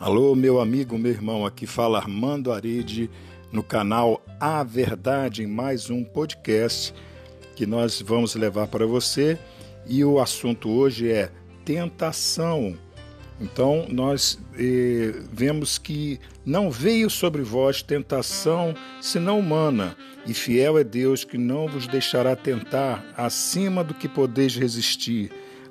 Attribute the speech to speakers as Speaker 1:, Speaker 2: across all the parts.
Speaker 1: Alô, meu amigo, meu irmão, aqui fala Armando Aride no canal A Verdade em mais um podcast que nós vamos levar para você e o assunto hoje é tentação. Então, nós eh, vemos que não veio sobre vós tentação senão humana, e fiel é Deus que não vos deixará tentar acima do que podeis resistir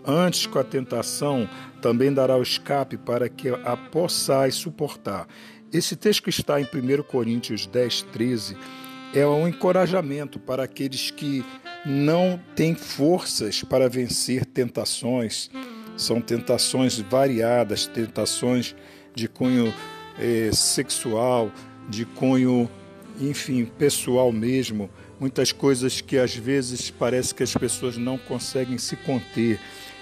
Speaker 1: Antes, com a tentação, também dará o escape para que a possais suportar. Esse texto que está em 1 Coríntios 10, 13 é um encorajamento para aqueles que não têm forças para vencer tentações. São tentações variadas, tentações de cunho eh, sexual, de cunho, enfim, pessoal mesmo. Muitas coisas que às vezes parece que as pessoas não conseguem se conter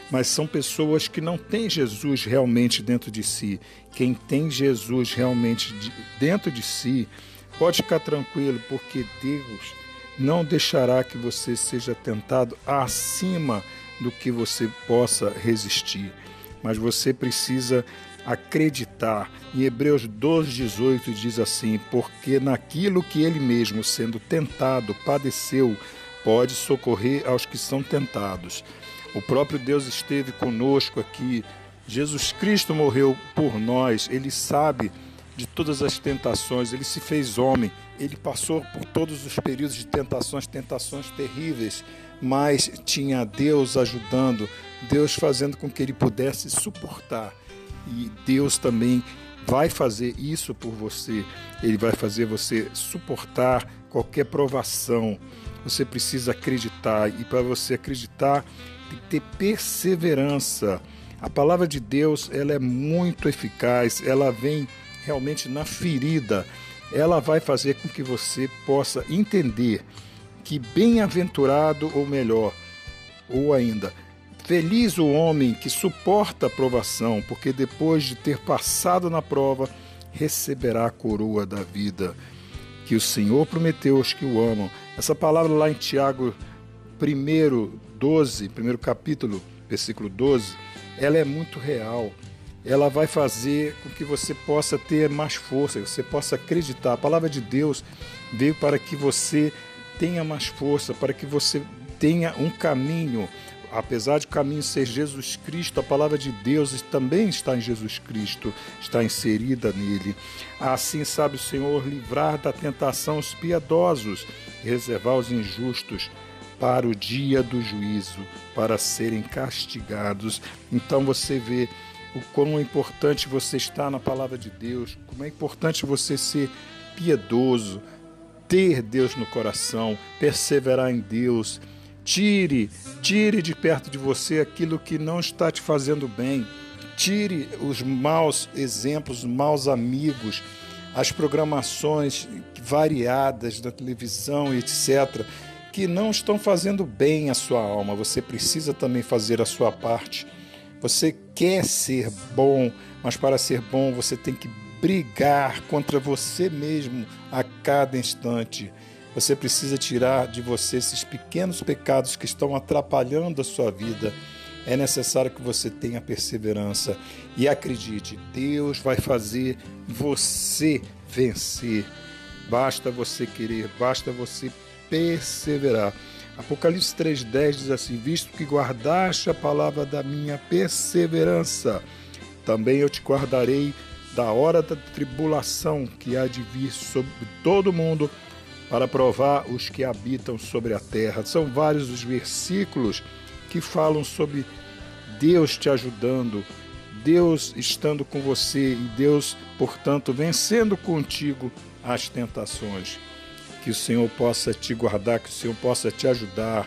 Speaker 1: mas são pessoas que não têm Jesus realmente dentro de si. Quem tem Jesus realmente dentro de si, pode ficar tranquilo, porque Deus não deixará que você seja tentado acima do que você possa resistir. Mas você precisa acreditar. Em Hebreus 12, 18 diz assim: Porque naquilo que ele mesmo, sendo tentado, padeceu, pode socorrer aos que são tentados. O próprio Deus esteve conosco aqui. Jesus Cristo morreu por nós. Ele sabe de todas as tentações. Ele se fez homem. Ele passou por todos os períodos de tentações, tentações terríveis, mas tinha Deus ajudando, Deus fazendo com que ele pudesse suportar. E Deus também vai fazer isso por você. Ele vai fazer você suportar qualquer provação. Você precisa acreditar e para você acreditar, tem que ter perseverança. A palavra de Deus ela é muito eficaz, ela vem realmente na ferida. Ela vai fazer com que você possa entender que bem-aventurado ou melhor, ou ainda, feliz o homem que suporta a provação, porque depois de ter passado na prova, receberá a coroa da vida que o Senhor prometeu aos que o amam. Essa palavra lá em Tiago 1, 12, primeiro capítulo, versículo 12, ela é muito real. Ela vai fazer com que você possa ter mais força, você possa acreditar. A palavra de Deus veio para que você tenha mais força, para que você tenha um caminho. Apesar de o caminho ser Jesus Cristo, a palavra de Deus também está em Jesus Cristo, está inserida nele. Assim sabe o Senhor livrar da tentação os piedosos reservar os injustos para o dia do juízo, para serem castigados. Então você vê o quão é importante você estar na palavra de Deus, como é importante você ser piedoso, ter Deus no coração, perseverar em Deus. Tire, tire de perto de você aquilo que não está te fazendo bem. Tire os maus exemplos, os maus amigos, as programações variadas da televisão, etc que não estão fazendo bem à sua alma. Você precisa também fazer a sua parte. Você quer ser bom, mas para ser bom você tem que brigar contra você mesmo a cada instante. Você precisa tirar de você esses pequenos pecados que estão atrapalhando a sua vida. É necessário que você tenha perseverança e acredite, Deus vai fazer você vencer. Basta você querer, basta você perseverar. Apocalipse 3,10 diz assim: Visto que guardaste a palavra da minha perseverança, também eu te guardarei da hora da tribulação que há de vir sobre todo o mundo para provar os que habitam sobre a terra. São vários os versículos que falam sobre Deus te ajudando, Deus estando com você e Deus, portanto, vencendo contigo as tentações que o Senhor possa te guardar, que o Senhor possa te ajudar.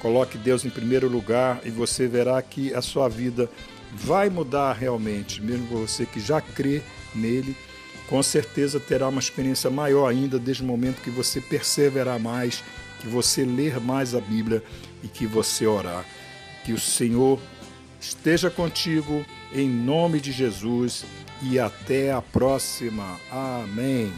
Speaker 1: Coloque Deus em primeiro lugar e você verá que a sua vida vai mudar realmente, mesmo você que já crê nele, com certeza terá uma experiência maior ainda desde o momento que você perseverar mais, que você ler mais a Bíblia e que você orar. Que o Senhor esteja contigo em nome de Jesus e até a próxima. Amém.